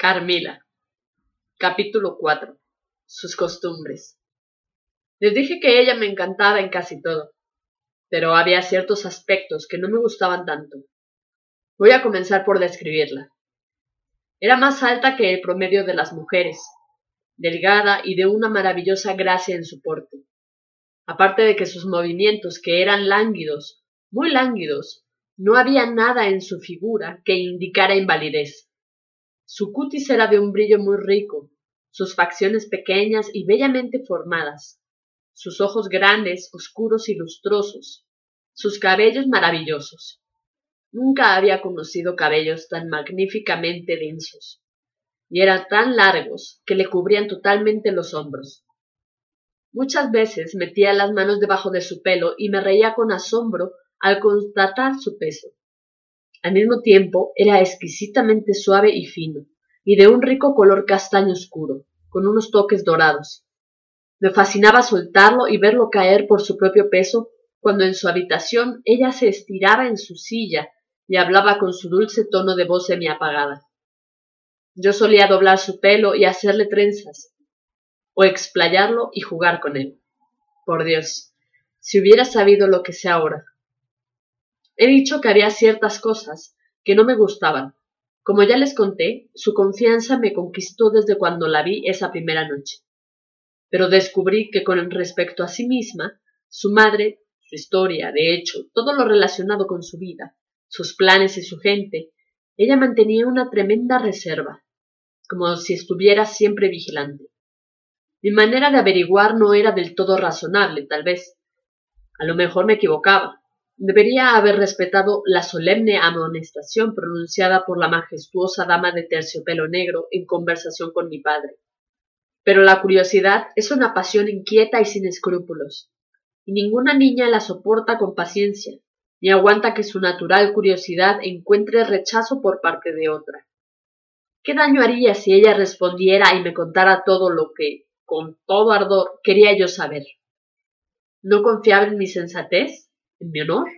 Carmila. Capítulo 4. Sus costumbres. Les dije que ella me encantaba en casi todo, pero había ciertos aspectos que no me gustaban tanto. Voy a comenzar por describirla. Era más alta que el promedio de las mujeres, delgada y de una maravillosa gracia en su porte. Aparte de que sus movimientos, que eran lánguidos, muy lánguidos, no había nada en su figura que indicara invalidez. Su cutis era de un brillo muy rico, sus facciones pequeñas y bellamente formadas, sus ojos grandes, oscuros y lustrosos, sus cabellos maravillosos. Nunca había conocido cabellos tan magníficamente densos, y eran tan largos que le cubrían totalmente los hombros. Muchas veces metía las manos debajo de su pelo y me reía con asombro al constatar su peso. Al mismo tiempo era exquisitamente suave y fino, y de un rico color castaño oscuro, con unos toques dorados. Me fascinaba soltarlo y verlo caer por su propio peso cuando en su habitación ella se estiraba en su silla y hablaba con su dulce tono de voz semiapagada. Yo solía doblar su pelo y hacerle trenzas, o explayarlo y jugar con él. Por Dios, si hubiera sabido lo que sé ahora, He dicho que había ciertas cosas que no me gustaban. Como ya les conté, su confianza me conquistó desde cuando la vi esa primera noche. Pero descubrí que con respecto a sí misma, su madre, su historia, de hecho, todo lo relacionado con su vida, sus planes y su gente, ella mantenía una tremenda reserva, como si estuviera siempre vigilante. Mi manera de averiguar no era del todo razonable, tal vez. A lo mejor me equivocaba, Debería haber respetado la solemne amonestación pronunciada por la majestuosa dama de terciopelo negro en conversación con mi padre. Pero la curiosidad es una pasión inquieta y sin escrúpulos, y ninguna niña la soporta con paciencia, ni aguanta que su natural curiosidad encuentre rechazo por parte de otra. ¿Qué daño haría si ella respondiera y me contara todo lo que, con todo ardor, quería yo saber? ¿No confiaba en mi sensatez? ¿En mi honor?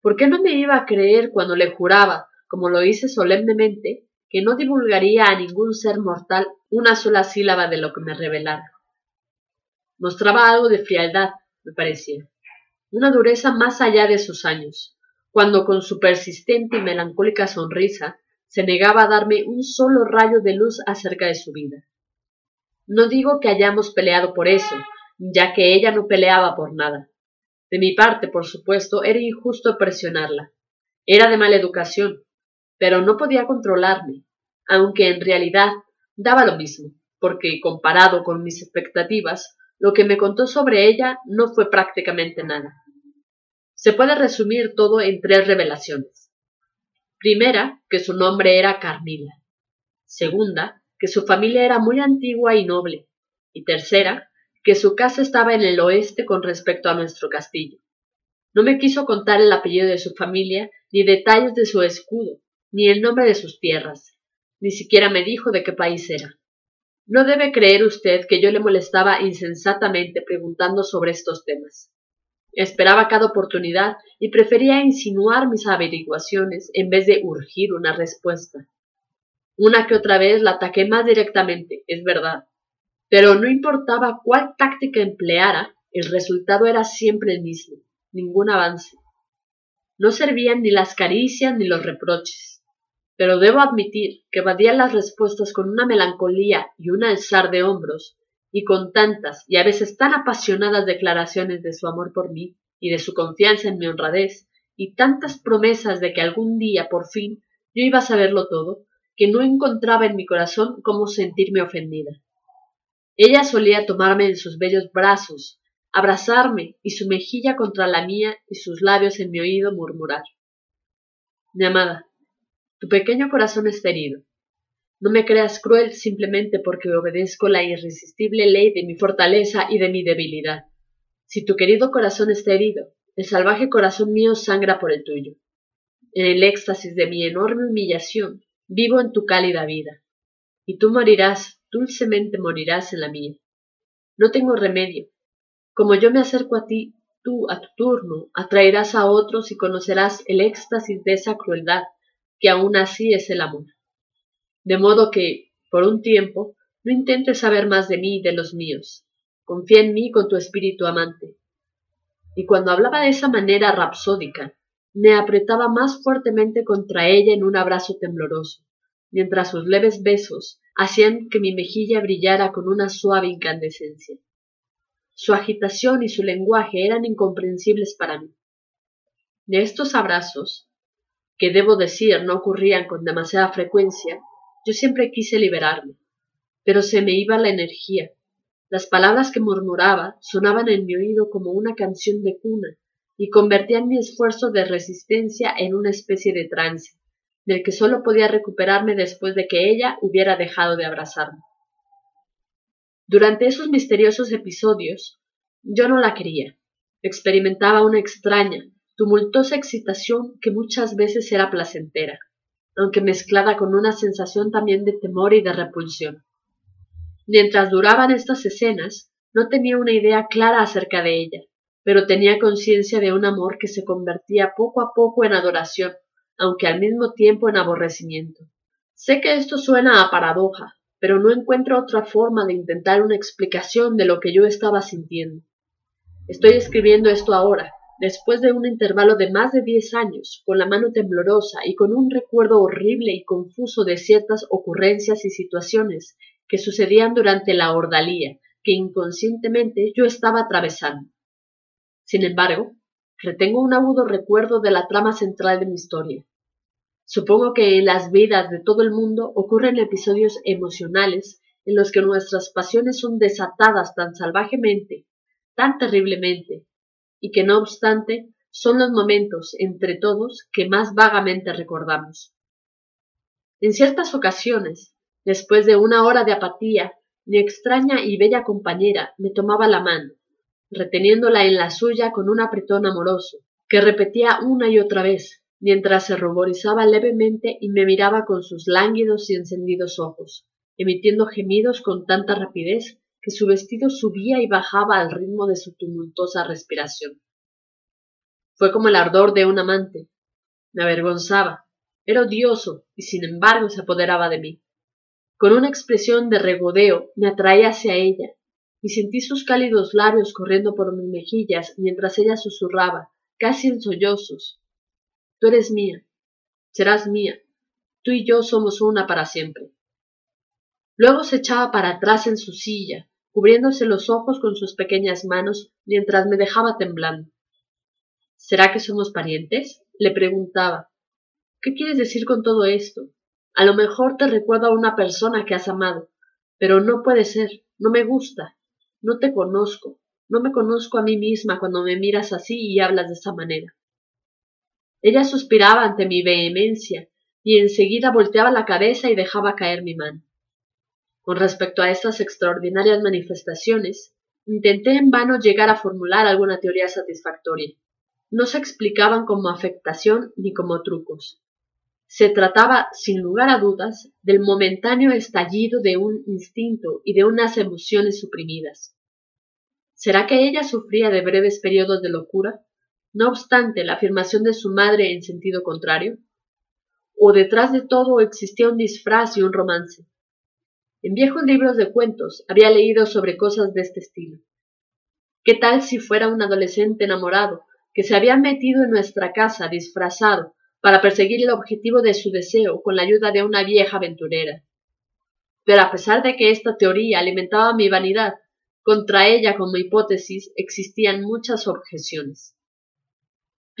¿Por qué no me iba a creer cuando le juraba, como lo hice solemnemente, que no divulgaría a ningún ser mortal una sola sílaba de lo que me revelara? Mostraba algo de frialdad, me parecía, una dureza más allá de sus años, cuando con su persistente y melancólica sonrisa se negaba a darme un solo rayo de luz acerca de su vida. No digo que hayamos peleado por eso, ya que ella no peleaba por nada. De mi parte, por supuesto, era injusto presionarla. Era de mala educación, pero no podía controlarme, aunque en realidad daba lo mismo, porque comparado con mis expectativas, lo que me contó sobre ella no fue prácticamente nada. Se puede resumir todo en tres revelaciones. Primera, que su nombre era Carmila. Segunda, que su familia era muy antigua y noble. Y tercera, que su casa estaba en el oeste con respecto a nuestro castillo. No me quiso contar el apellido de su familia, ni detalles de su escudo, ni el nombre de sus tierras. Ni siquiera me dijo de qué país era. No debe creer usted que yo le molestaba insensatamente preguntando sobre estos temas. Esperaba cada oportunidad y prefería insinuar mis averiguaciones en vez de urgir una respuesta. Una que otra vez la ataqué más directamente, es verdad, pero no importaba cuál táctica empleara, el resultado era siempre el mismo, ningún avance. No servían ni las caricias ni los reproches, pero debo admitir que evadía las respuestas con una melancolía y un alzar de hombros, y con tantas y a veces tan apasionadas declaraciones de su amor por mí y de su confianza en mi honradez, y tantas promesas de que algún día por fin yo iba a saberlo todo, que no encontraba en mi corazón cómo sentirme ofendida. Ella solía tomarme en sus bellos brazos, abrazarme y su mejilla contra la mía y sus labios en mi oído murmurar. Mi amada, tu pequeño corazón está herido. No me creas cruel simplemente porque obedezco la irresistible ley de mi fortaleza y de mi debilidad. Si tu querido corazón está herido, el salvaje corazón mío sangra por el tuyo. En el éxtasis de mi enorme humillación, vivo en tu cálida vida. Y tú morirás dulcemente morirás en la mía. No tengo remedio. Como yo me acerco a ti, tú, a tu turno, atraerás a otros y conocerás el éxtasis de esa crueldad, que aún así es el amor. De modo que, por un tiempo, no intentes saber más de mí y de los míos. Confía en mí con tu espíritu amante. Y cuando hablaba de esa manera rapsódica, me apretaba más fuertemente contra ella en un abrazo tembloroso, mientras sus leves besos hacían que mi mejilla brillara con una suave incandescencia. Su agitación y su lenguaje eran incomprensibles para mí. De estos abrazos, que debo decir no ocurrían con demasiada frecuencia, yo siempre quise liberarme, pero se me iba la energía. Las palabras que murmuraba sonaban en mi oído como una canción de cuna y convertían mi esfuerzo de resistencia en una especie de trance, del que sólo podía recuperarme después de que ella hubiera dejado de abrazarme. Durante esos misteriosos episodios, yo no la quería. Experimentaba una extraña, tumultuosa excitación que muchas veces era placentera, aunque mezclada con una sensación también de temor y de repulsión. Mientras duraban estas escenas, no tenía una idea clara acerca de ella, pero tenía conciencia de un amor que se convertía poco a poco en adoración, aunque al mismo tiempo en aborrecimiento. Sé que esto suena a paradoja, pero no encuentro otra forma de intentar una explicación de lo que yo estaba sintiendo. Estoy escribiendo esto ahora, después de un intervalo de más de diez años, con la mano temblorosa y con un recuerdo horrible y confuso de ciertas ocurrencias y situaciones que sucedían durante la ordalía que inconscientemente yo estaba atravesando. Sin embargo, retengo un agudo recuerdo de la trama central de mi historia. Supongo que en las vidas de todo el mundo ocurren episodios emocionales en los que nuestras pasiones son desatadas tan salvajemente, tan terriblemente, y que no obstante son los momentos entre todos que más vagamente recordamos. En ciertas ocasiones, después de una hora de apatía, mi extraña y bella compañera me tomaba la mano, reteniéndola en la suya con un apretón amoroso, que repetía una y otra vez, mientras se ruborizaba levemente y me miraba con sus lánguidos y encendidos ojos, emitiendo gemidos con tanta rapidez que su vestido subía y bajaba al ritmo de su tumultuosa respiración. Fue como el ardor de un amante. Me avergonzaba. Era odioso y sin embargo se apoderaba de mí. Con una expresión de regodeo me atraía hacia ella y sentí sus cálidos labios corriendo por mis mejillas mientras ella susurraba, casi en sollozos, Tú eres mía, serás mía, tú y yo somos una para siempre. Luego se echaba para atrás en su silla, cubriéndose los ojos con sus pequeñas manos mientras me dejaba temblando. ¿Será que somos parientes? le preguntaba. ¿Qué quieres decir con todo esto? A lo mejor te recuerdo a una persona que has amado, pero no puede ser, no me gusta, no te conozco, no me conozco a mí misma cuando me miras así y hablas de esa manera. Ella suspiraba ante mi vehemencia y enseguida volteaba la cabeza y dejaba caer mi mano. Con respecto a estas extraordinarias manifestaciones, intenté en vano llegar a formular alguna teoría satisfactoria. No se explicaban como afectación ni como trucos. Se trataba, sin lugar a dudas, del momentáneo estallido de un instinto y de unas emociones suprimidas. ¿Será que ella sufría de breves periodos de locura? No obstante la afirmación de su madre en sentido contrario? ¿O detrás de todo existía un disfraz y un romance? En viejos libros de cuentos había leído sobre cosas de este estilo. ¿Qué tal si fuera un adolescente enamorado que se había metido en nuestra casa disfrazado para perseguir el objetivo de su deseo con la ayuda de una vieja aventurera? Pero a pesar de que esta teoría alimentaba mi vanidad, contra ella como hipótesis existían muchas objeciones.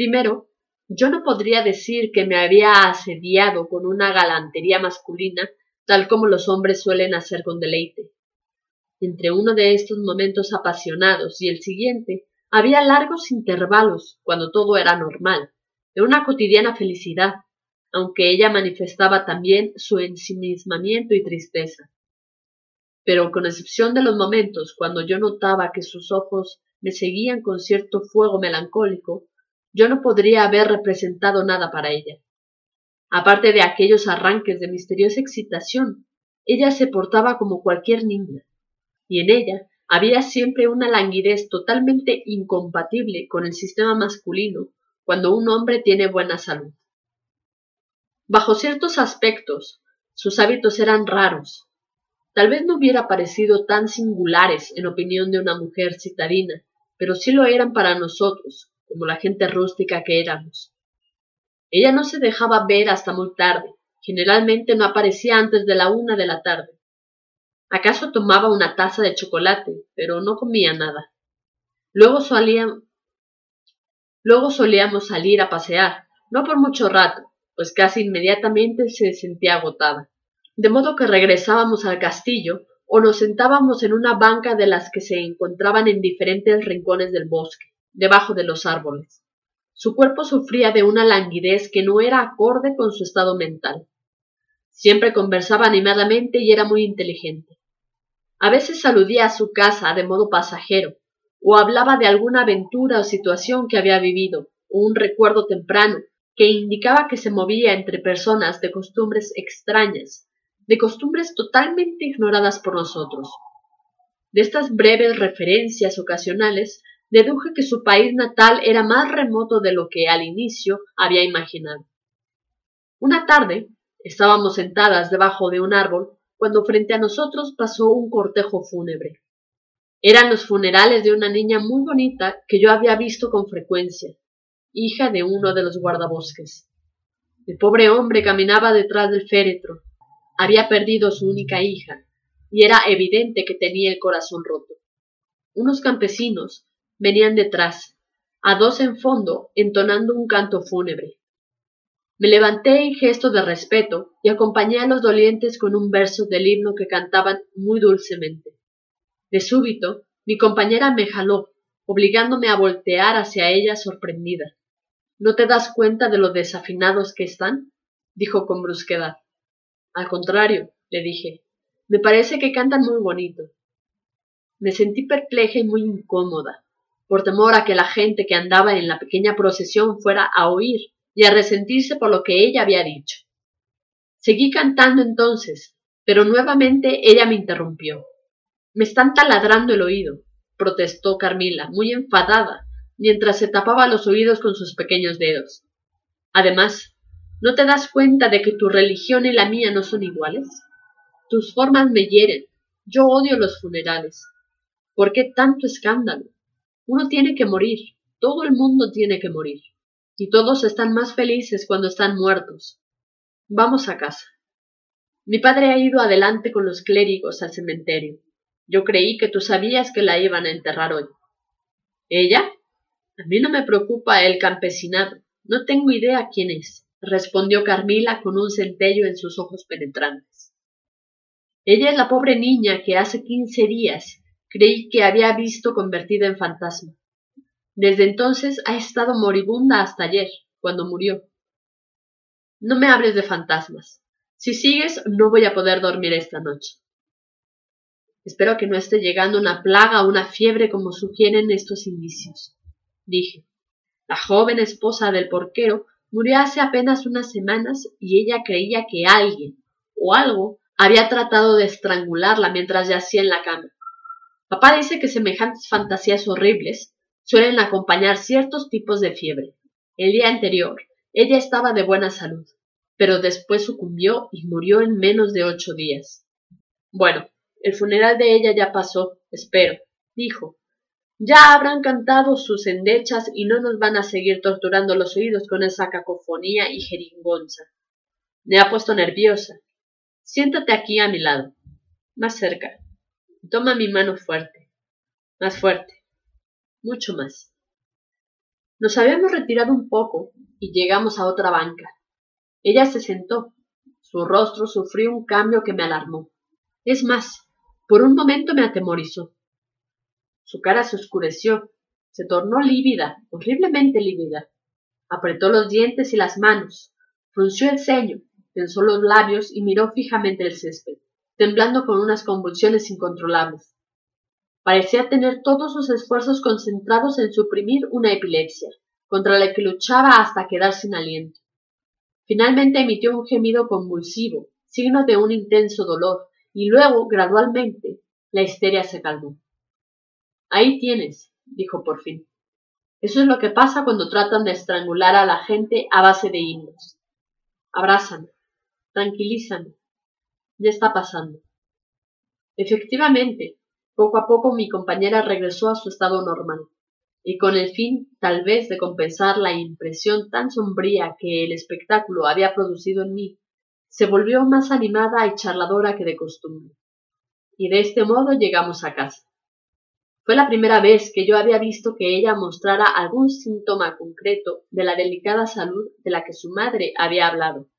Primero, yo no podría decir que me había asediado con una galantería masculina tal como los hombres suelen hacer con deleite. Entre uno de estos momentos apasionados y el siguiente había largos intervalos cuando todo era normal, de una cotidiana felicidad, aunque ella manifestaba también su ensimismamiento y tristeza. Pero con excepción de los momentos cuando yo notaba que sus ojos me seguían con cierto fuego melancólico, yo no podría haber representado nada para ella. Aparte de aquellos arranques de misteriosa excitación, ella se portaba como cualquier niña, y en ella había siempre una languidez totalmente incompatible con el sistema masculino cuando un hombre tiene buena salud. Bajo ciertos aspectos, Sus hábitos eran raros. Tal vez no hubiera parecido tan singulares en opinión de una mujer citadina, pero sí lo eran para nosotros, como la gente rústica que éramos. Ella no se dejaba ver hasta muy tarde, generalmente no aparecía antes de la una de la tarde. Acaso tomaba una taza de chocolate, pero no comía nada. Luego luego solíamos salir a pasear, no por mucho rato, pues casi inmediatamente se sentía agotada. De modo que regresábamos al castillo o nos sentábamos en una banca de las que se encontraban en diferentes rincones del bosque, debajo de los árboles. Su cuerpo sufría de una languidez que no era acorde con su estado mental. Siempre conversaba animadamente y era muy inteligente. A veces aludía a su casa de modo pasajero, o hablaba de alguna aventura o situación que había vivido, o un recuerdo temprano, que indicaba que se movía entre personas de costumbres extrañas, de costumbres totalmente ignoradas por nosotros. De estas breves referencias ocasionales deduje que su país natal era más remoto de lo que al inicio había imaginado. Una tarde estábamos sentadas debajo de un árbol cuando frente a nosotros pasó un cortejo fúnebre. Eran los funerales de una niña muy bonita que yo había visto con frecuencia, hija de uno de los guardabosques. El pobre hombre caminaba detrás del féretro. Había perdido su única hija, y era evidente que tenía el corazón roto. Unos campesinos venían detrás, a dos en fondo, entonando un canto fúnebre. Me levanté en gesto de respeto y acompañé a los dolientes con un verso del himno que cantaban muy dulcemente. De súbito, mi compañera me jaló, obligándome a voltear hacia ella sorprendida. ¿No te das cuenta de lo desafinados que están? dijo con brusquedad. Al contrario, le dije, me parece que cantan muy bonito. Me sentí perpleja y muy incómoda, por temor a que la gente que andaba en la pequeña procesión fuera a oír y a resentirse por lo que ella había dicho. Seguí cantando entonces, pero nuevamente ella me interrumpió. Me están taladrando el oído, protestó Carmila, muy enfadada, mientras se tapaba los oídos con sus pequeños dedos. Además, ¿no te das cuenta de que tu religión y la mía no son iguales? Tus formas me hieren. Yo odio los funerales. ¿Por qué tanto escándalo? Uno tiene que morir. Todo el mundo tiene que morir. Y todos están más felices cuando están muertos. Vamos a casa. Mi padre ha ido adelante con los clérigos al cementerio. Yo creí que tú sabías que la iban a enterrar hoy. ¿Ella? A mí no me preocupa el campesinado. No tengo idea quién es, respondió Carmila con un centello en sus ojos penetrantes. Ella es la pobre niña que hace quince días creí que había visto convertida en fantasma. Desde entonces ha estado moribunda hasta ayer, cuando murió. No me hables de fantasmas. Si sigues, no voy a poder dormir esta noche. Espero que no esté llegando una plaga o una fiebre como sugieren estos indicios dije. La joven esposa del porquero murió hace apenas unas semanas y ella creía que alguien o algo había tratado de estrangularla mientras yacía en la cama. Papá dice que semejantes fantasías horribles suelen acompañar ciertos tipos de fiebre. El día anterior, ella estaba de buena salud, pero después sucumbió y murió en menos de ocho días. Bueno, el funeral de ella ya pasó, espero, dijo, ya habrán cantado sus endechas y no nos van a seguir torturando los oídos con esa cacofonía y jeringonza. Me ha puesto nerviosa. Siéntate aquí a mi lado, más cerca. Toma mi mano fuerte, más fuerte, mucho más. Nos habíamos retirado un poco y llegamos a otra banca. Ella se sentó. Su rostro sufrió un cambio que me alarmó. Es más, por un momento me atemorizó. Su cara se oscureció, se tornó lívida, horriblemente lívida. Apretó los dientes y las manos, frunció el ceño, tensó los labios y miró fijamente el césped, temblando con unas convulsiones incontrolables. Parecía tener todos sus esfuerzos concentrados en suprimir una epilepsia, contra la que luchaba hasta quedar sin aliento. Finalmente emitió un gemido convulsivo, signo de un intenso dolor, y luego, gradualmente, la histeria se calmó. Ahí tienes, dijo por fin. Eso es lo que pasa cuando tratan de estrangular a la gente a base de himnos. Abrázame, tranquilízame, ya está pasando. Efectivamente, poco a poco mi compañera regresó a su estado normal, y con el fin, tal vez, de compensar la impresión tan sombría que el espectáculo había producido en mí, se volvió más animada y charladora que de costumbre. Y de este modo llegamos a casa. Fue la primera vez que yo había visto que ella mostrara algún síntoma concreto de la delicada salud de la que su madre había hablado.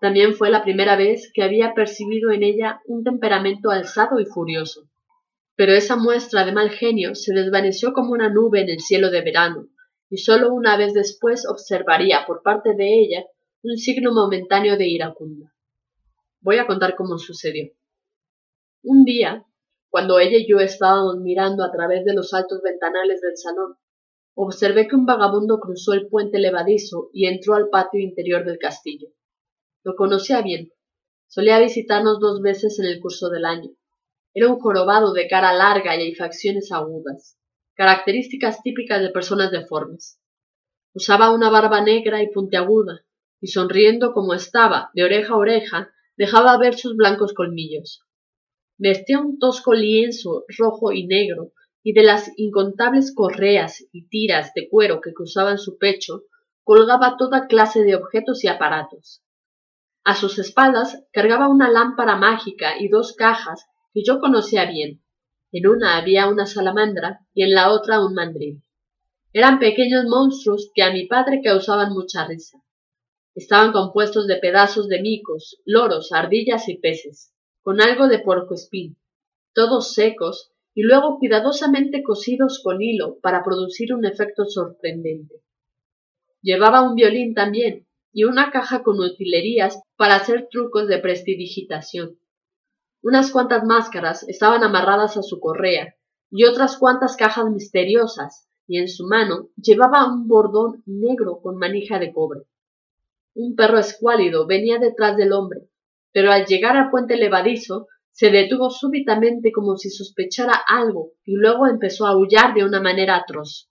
También fue la primera vez que había percibido en ella un temperamento alzado y furioso. Pero esa muestra de mal genio se desvaneció como una nube en el cielo de verano, y sólo una vez después observaría por parte de ella un signo momentáneo de iracunda. Voy a contar cómo sucedió. Un día, cuando ella y yo estábamos mirando a través de los altos ventanales del salón, observé que un vagabundo cruzó el puente levadizo y entró al patio interior del castillo. Lo conocía bien. Solía visitarnos dos veces en el curso del año. Era un jorobado de cara larga y facciones agudas, características típicas de personas deformes. Usaba una barba negra y puntiaguda, y sonriendo como estaba, de oreja a oreja, dejaba ver sus blancos colmillos. Vestía un tosco lienzo rojo y negro, y de las incontables correas y tiras de cuero que cruzaban su pecho, colgaba toda clase de objetos y aparatos. A sus espaldas cargaba una lámpara mágica y dos cajas que yo conocía bien. En una había una salamandra y en la otra un mandril. Eran pequeños monstruos que a mi padre causaban mucha risa. Estaban compuestos de pedazos de micos, loros, ardillas y peces, con algo de puercoespín, todos secos y luego cuidadosamente cosidos con hilo para producir un efecto sorprendente. Llevaba un violín también, y una caja con utilerías para hacer trucos de prestidigitación. Unas cuantas máscaras estaban amarradas a su correa y otras cuantas cajas misteriosas, y en su mano llevaba un bordón negro con manija de cobre. Un perro escuálido venía detrás del hombre, pero al llegar al puente levadizo se detuvo súbitamente como si sospechara algo y luego empezó a aullar de una manera atroz.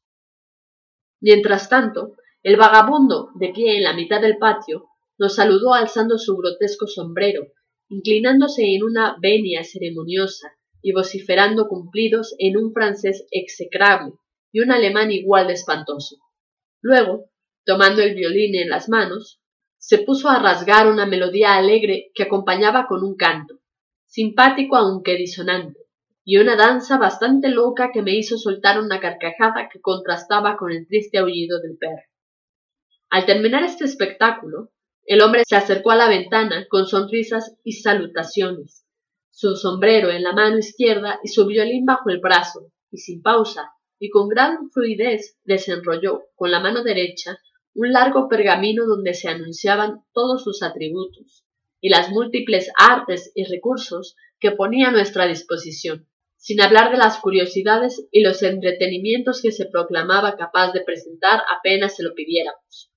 Mientras tanto, el vagabundo, de pie en la mitad del patio, nos saludó alzando su grotesco sombrero, inclinándose en una venia ceremoniosa y vociferando cumplidos en un francés execrable y un alemán igual de espantoso. Luego, tomando el violín en las manos, se puso a rasgar una melodía alegre que acompañaba con un canto, simpático aunque disonante, y una danza bastante loca que me hizo soltar una carcajada que contrastaba con el triste aullido del perro. Al terminar este espectáculo, el hombre se acercó a la ventana con sonrisas y salutaciones, su sombrero en la mano izquierda y su violín bajo el brazo, y sin pausa, y con gran fluidez desenrolló con la mano derecha un largo pergamino donde se anunciaban todos sus atributos y las múltiples artes y recursos que ponía a nuestra disposición, sin hablar de las curiosidades y los entretenimientos que se proclamaba capaz de presentar apenas se lo pidiéramos.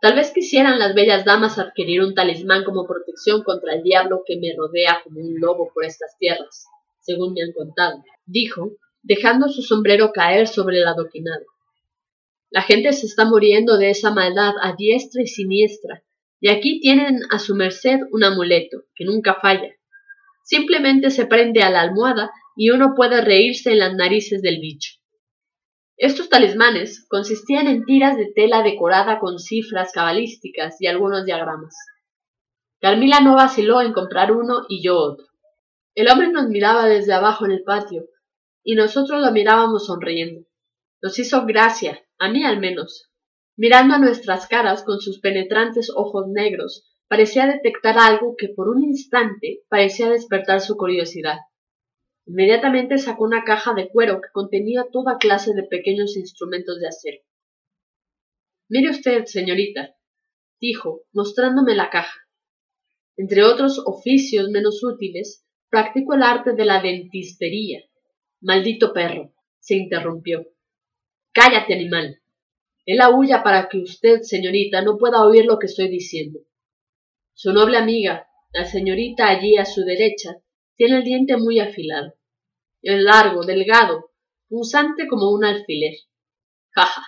Tal vez quisieran las bellas damas adquirir un talismán como protección contra el diablo que me rodea como un lobo por estas tierras, según me han contado, dijo, dejando su sombrero caer sobre el adoquinado. La gente se está muriendo de esa maldad a diestra y siniestra, y aquí tienen a su merced un amuleto, que nunca falla. Simplemente se prende a la almohada y uno puede reírse en las narices del bicho. Estos talismanes consistían en tiras de tela decorada con cifras cabalísticas y algunos diagramas. Carmila no vaciló en comprar uno y yo otro. El hombre nos miraba desde abajo en el patio y nosotros lo mirábamos sonriendo. Nos hizo gracia, a mí al menos. Mirando a nuestras caras con sus penetrantes ojos negros, parecía detectar algo que por un instante parecía despertar su curiosidad. Inmediatamente sacó una caja de cuero que contenía toda clase de pequeños instrumentos de acero. Mire usted, señorita, dijo, mostrándome la caja. Entre otros oficios menos útiles, practico el arte de la dentistería. Maldito perro, se interrumpió. Cállate, animal. Él aúlla para que usted, señorita, no pueda oír lo que estoy diciendo. Su noble amiga, la señorita allí a su derecha, tiene el diente muy afilado es largo, delgado, punzante como un alfiler. Jaja,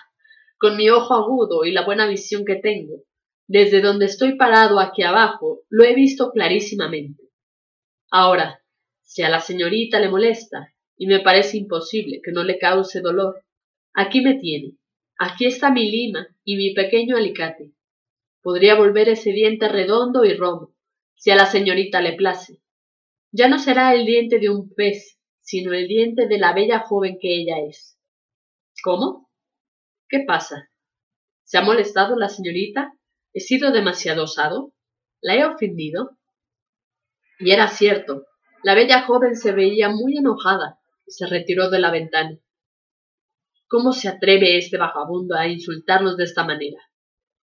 con mi ojo agudo y la buena visión que tengo, Desde donde estoy parado aquí abajo, lo he visto clarísimamente. Ahora, si a la señorita le molesta, y me parece imposible que no le cause dolor, aquí me tiene. Aquí está mi lima y mi pequeño alicate. Podría volver ese diente redondo y romo, si a la señorita le place. Ya no será el diente de un pez, sino el diente de la bella joven que ella es. ¿Cómo? ¿Qué pasa? ¿Se ha molestado la señorita? ¿He sido demasiado osado? ¿La he ofendido? Y era cierto, la bella joven se veía muy enojada y se retiró de la ventana. ¿Cómo se atreve este vagabundo a insultarnos de esta manera?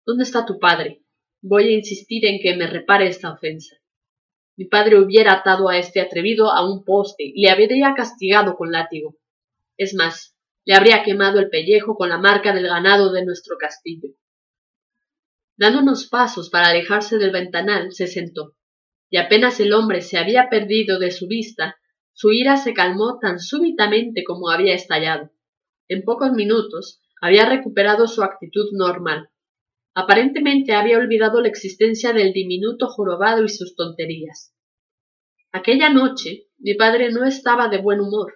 ¿Dónde está tu padre? Voy a insistir en que me repare esta ofensa. Mi padre hubiera atado a este atrevido a un poste y le habría castigado con látigo. Es más, le habría quemado el pellejo con la marca del ganado de nuestro castillo. Dando unos pasos para alejarse del ventanal, se sentó, y apenas el hombre se había perdido de su vista, su ira se calmó tan súbitamente como había estallado. En pocos minutos había recuperado su actitud normal. Aparentemente había olvidado la existencia del diminuto jorobado y sus tonterías. Aquella noche mi padre no estaba de buen humor.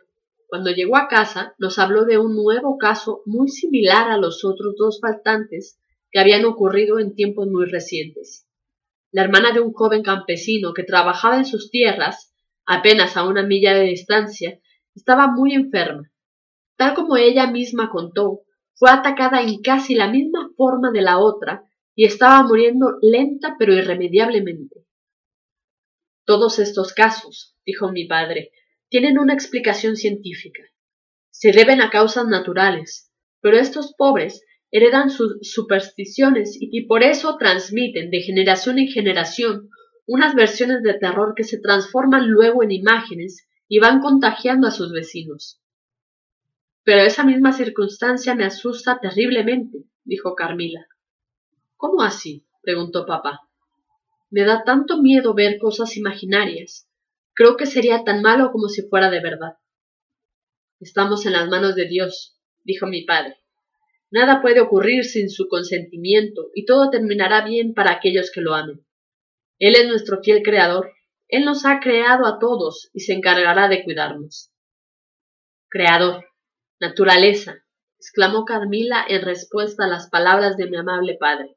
Cuando llegó a casa nos habló de un nuevo caso muy similar a los otros dos faltantes que habían ocurrido en tiempos muy recientes. La hermana de un joven campesino que trabajaba en sus tierras, apenas a una milla de distancia, estaba muy enferma. Tal como ella misma contó, fue atacada en casi la misma forma de la otra y estaba muriendo lenta pero irremediablemente. Todos estos casos, dijo mi padre, tienen una explicación científica. Se deben a causas naturales, pero estos pobres heredan sus supersticiones y por eso transmiten de generación en generación unas versiones de terror que se transforman luego en imágenes y van contagiando a sus vecinos. Pero esa misma circunstancia me asusta terriblemente, dijo Carmila. ¿Cómo así? preguntó papá. Me da tanto miedo ver cosas imaginarias. Creo que sería tan malo como si fuera de verdad. Estamos en las manos de Dios, dijo mi padre. Nada puede ocurrir sin su consentimiento y todo terminará bien para aquellos que lo amen. Él es nuestro fiel creador. Él nos ha creado a todos y se encargará de cuidarnos. Creador, Naturaleza, exclamó Carmila en respuesta a las palabras de mi amable padre.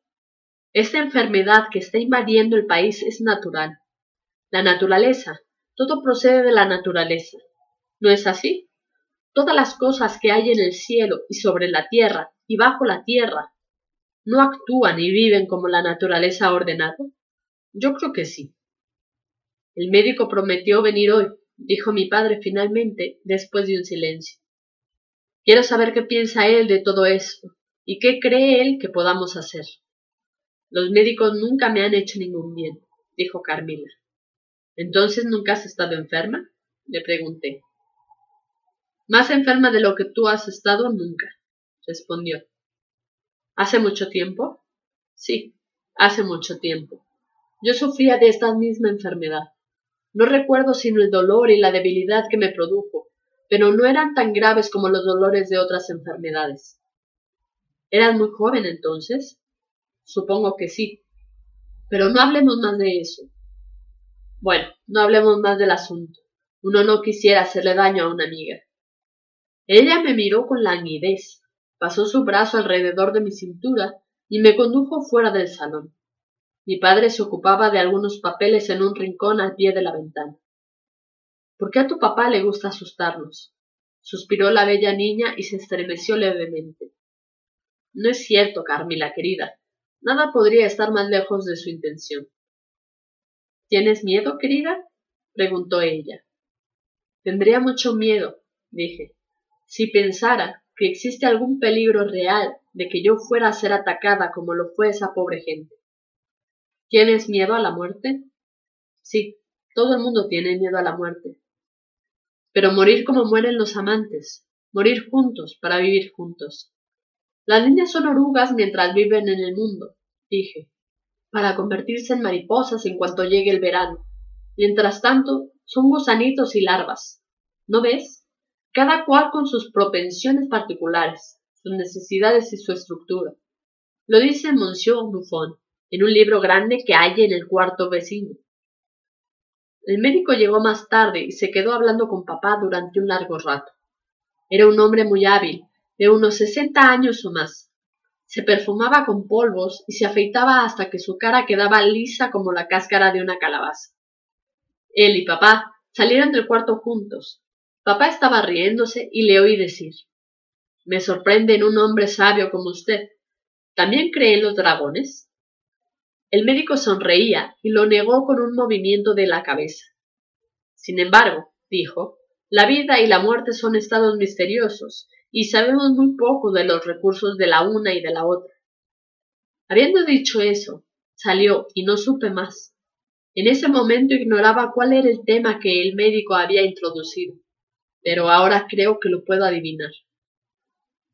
Esta enfermedad que está invadiendo el país es natural. La naturaleza, todo procede de la naturaleza. ¿No es así? Todas las cosas que hay en el cielo y sobre la tierra y bajo la tierra, ¿no actúan y viven como la naturaleza ha ordenado? Yo creo que sí. El médico prometió venir hoy, dijo mi padre finalmente, después de un silencio. Quiero saber qué piensa él de todo esto y qué cree él que podamos hacer. Los médicos nunca me han hecho ningún bien, dijo Carmila. ¿Entonces nunca has estado enferma? le pregunté. Más enferma de lo que tú has estado nunca, respondió. ¿Hace mucho tiempo? Sí, hace mucho tiempo. Yo sufría de esta misma enfermedad. No recuerdo sino el dolor y la debilidad que me produjo, pero no eran tan graves como los dolores de otras enfermedades. ¿Eras muy joven entonces? Supongo que sí. Pero no hablemos más de eso. Bueno, no hablemos más del asunto. Uno no quisiera hacerle daño a una amiga. Ella me miró con languidez, pasó su brazo alrededor de mi cintura y me condujo fuera del salón. Mi padre se ocupaba de algunos papeles en un rincón al pie de la ventana. ¿Por qué a tu papá le gusta asustarnos? suspiró la bella niña y se estremeció levemente. No es cierto, Carmila querida. Nada podría estar más lejos de su intención. ¿Tienes miedo, querida? preguntó ella. Tendría mucho miedo, dije, si pensara que existe algún peligro real de que yo fuera a ser atacada como lo fue esa pobre gente. ¿Tienes miedo a la muerte? Sí, todo el mundo tiene miedo a la muerte, pero morir como mueren los amantes, morir juntos para vivir juntos. Las niñas son orugas mientras viven en el mundo, dije, para convertirse en mariposas en cuanto llegue el verano. Mientras tanto, son gusanitos y larvas. ¿No ves? Cada cual con sus propensiones particulares, sus necesidades y su estructura. Lo dice Monsieur Buffon. en un libro grande que hay en el cuarto vecino. El médico llegó más tarde y se quedó hablando con papá durante un largo rato. Era un hombre muy hábil, de unos sesenta años o más. Se perfumaba con polvos y se afeitaba hasta que su cara quedaba lisa como la cáscara de una calabaza. Él y papá salieron del cuarto juntos. Papá estaba riéndose y le oí decir Me sorprende en un hombre sabio como usted. ¿También cree en los dragones? El médico sonreía y lo negó con un movimiento de la cabeza. Sin embargo, dijo, la vida y la muerte son estados misteriosos, y sabemos muy poco de los recursos de la una y de la otra. Habiendo dicho eso, salió y no supe más. En ese momento ignoraba cuál era el tema que el médico había introducido, pero ahora creo que lo puedo adivinar.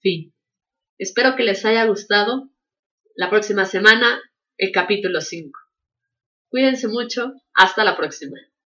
Fin. Espero que les haya gustado. La próxima semana el capítulo 5. Cuídense mucho, hasta la próxima.